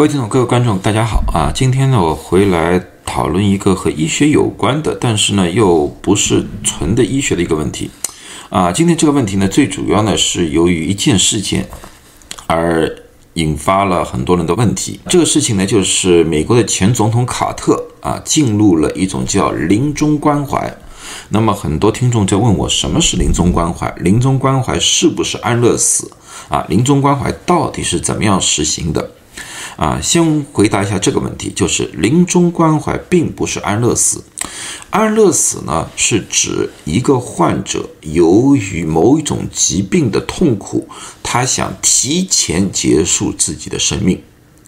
各位听众、各位观众，大家好啊！今天呢，我回来讨论一个和医学有关的，但是呢，又不是纯的医学的一个问题啊。今天这个问题呢，最主要呢是由于一件事件而引发了很多人的问题。这个事情呢，就是美国的前总统卡特啊，进入了一种叫临终关怀。那么很多听众在问我，什么是临终关怀？临终关怀是不是安乐死啊？临终关怀到底是怎么样实行的？啊，先回答一下这个问题，就是临终关怀并不是安乐死。安乐死呢，是指一个患者由于某一种疾病的痛苦，他想提前结束自己的生命。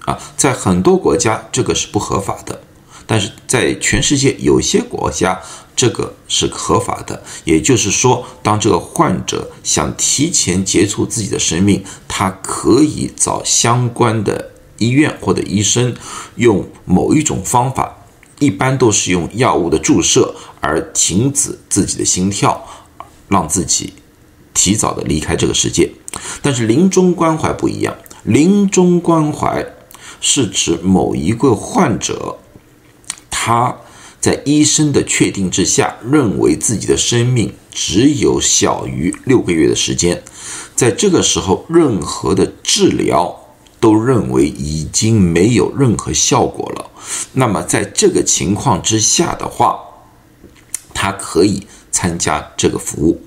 啊，在很多国家这个是不合法的，但是在全世界有些国家这个是合法的。也就是说，当这个患者想提前结束自己的生命，他可以找相关的。医院或者医生用某一种方法，一般都是用药物的注射而停止自己的心跳，让自己提早的离开这个世界。但是临终关怀不一样，临终关怀是指某一个患者，他在医生的确定之下，认为自己的生命只有小于六个月的时间，在这个时候，任何的治疗。都认为已经没有任何效果了。那么在这个情况之下的话，他可以参加这个服务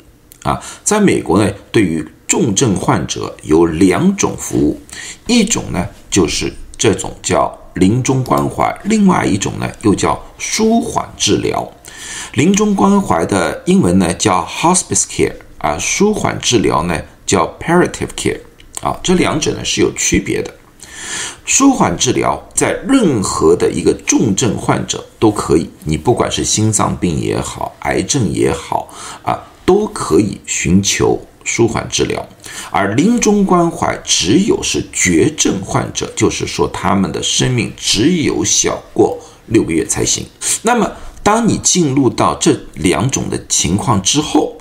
啊。在美国呢，对于重症患者有两种服务，一种呢就是这种叫临终关怀，另外一种呢又叫舒缓治疗。临终关怀的英文呢叫 hospice care 啊，舒缓治疗呢叫 palliative care。啊，这两者呢是有区别的。舒缓治疗在任何的一个重症患者都可以，你不管是心脏病也好，癌症也好，啊，都可以寻求舒缓治疗。而临终关怀只有是绝症患者，就是说他们的生命只有小过六个月才行。那么，当你进入到这两种的情况之后，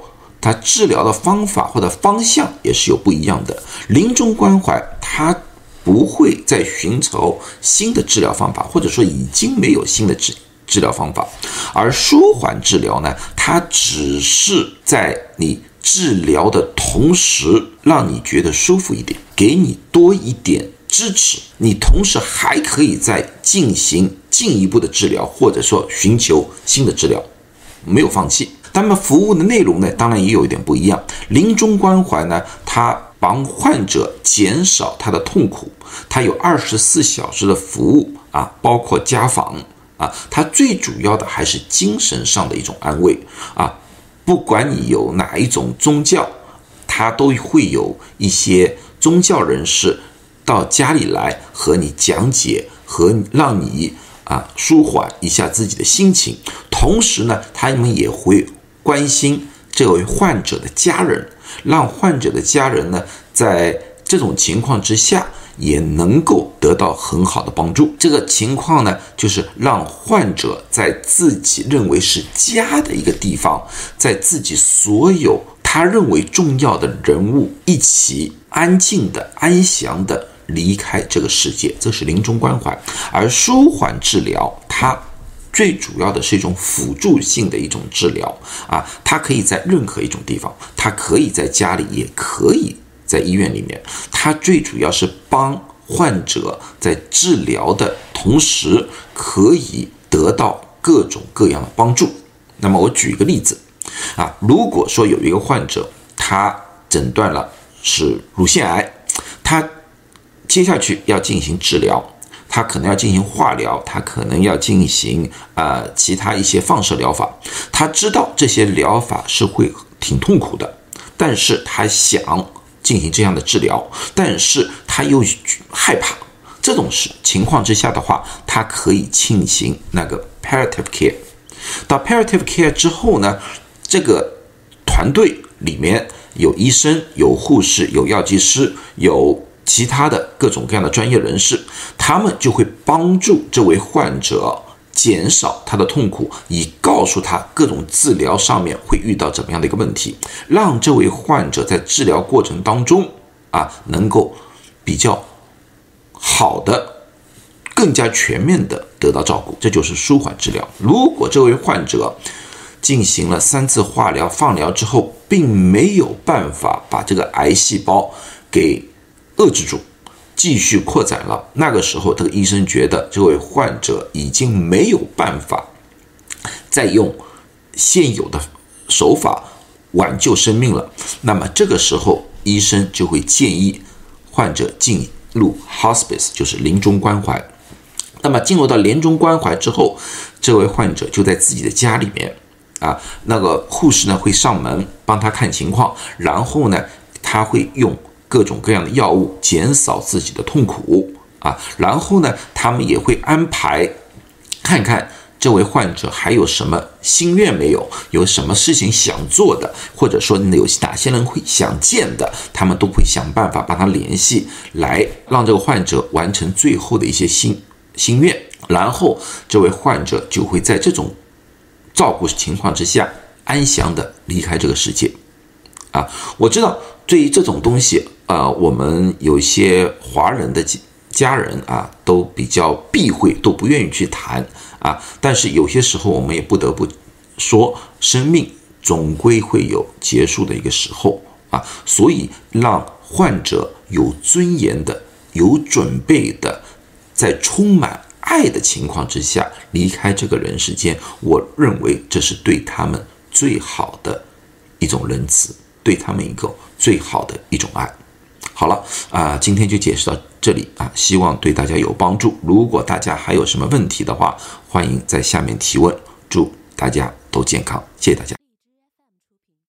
它治疗的方法或者方向也是有不一样的。临终关怀，它不会再寻求新的治疗方法，或者说已经没有新的治治疗方法。而舒缓治疗呢，它只是在你治疗的同时，让你觉得舒服一点，给你多一点支持，你同时还可以再进行进一步的治疗，或者说寻求新的治疗，没有放弃。那么服务的内容呢，当然也有一点不一样。临终关怀呢，它帮患者减少他的痛苦，它有二十四小时的服务啊，包括家访啊，它最主要的还是精神上的一种安慰啊。不管你有哪一种宗教，它都会有一些宗教人士到家里来和你讲解和让你啊舒缓一下自己的心情，同时呢，他们也会。关心这位患者的家人，让患者的家人呢，在这种情况之下也能够得到很好的帮助。这个情况呢，就是让患者在自己认为是家的一个地方，在自己所有他认为重要的人物一起安静的、安详的离开这个世界。这是临终关怀，而舒缓治疗，它。最主要的是一种辅助性的一种治疗啊，它可以在任何一种地方，它可以在家里，也可以在医院里面。它最主要是帮患者在治疗的同时，可以得到各种各样的帮助。那么我举一个例子啊，如果说有一个患者，他诊断了是乳腺癌，他接下去要进行治疗。他可能要进行化疗，他可能要进行呃其他一些放射疗法。他知道这些疗法是会挺痛苦的，但是他想进行这样的治疗，但是他又害怕。这种是情况之下的话，他可以进行那个 palliative care。到 palliative care 之后呢，这个团队里面有医生、有护士、有药剂师、有。其他的各种各样的专业人士，他们就会帮助这位患者减少他的痛苦，以告诉他各种治疗上面会遇到怎么样的一个问题，让这位患者在治疗过程当中啊，能够比较好的更加全面的得到照顾，这就是舒缓治疗。如果这位患者进行了三次化疗、放疗之后，并没有办法把这个癌细胞给遏制住，继续扩展了，那个时候这个医生觉得这位患者已经没有办法再用现有的手法挽救生命了，那么这个时候医生就会建议患者进入 hospice，就是临终关怀。那么进入到临终关怀之后，这位患者就在自己的家里面，啊，那个护士呢会上门帮他看情况，然后呢他会用各种各样的药物减少自己的痛苦，啊，然后呢他们也会安排看看这位患者还有什么心愿没有，有什么事情想做的，或者说有哪些人会想见的，他们都会想办法帮他联系，来让这个患者完成最后的一些心。心愿，然后这位患者就会在这种照顾情况之下安详的离开这个世界。啊，我知道对于这种东西，呃，我们有些华人的家人啊，都比较避讳，都不愿意去谈啊。但是有些时候，我们也不得不说，生命总归会有结束的一个时候啊。所以，让患者有尊严的、有准备的。在充满爱的情况之下离开这个人世间，我认为这是对他们最好的一种仁慈，对他们一个最好的一种爱。好了啊，今天就解释到这里啊，希望对大家有帮助。如果大家还有什么问题的话，欢迎在下面提问。祝大家都健康，谢谢大家。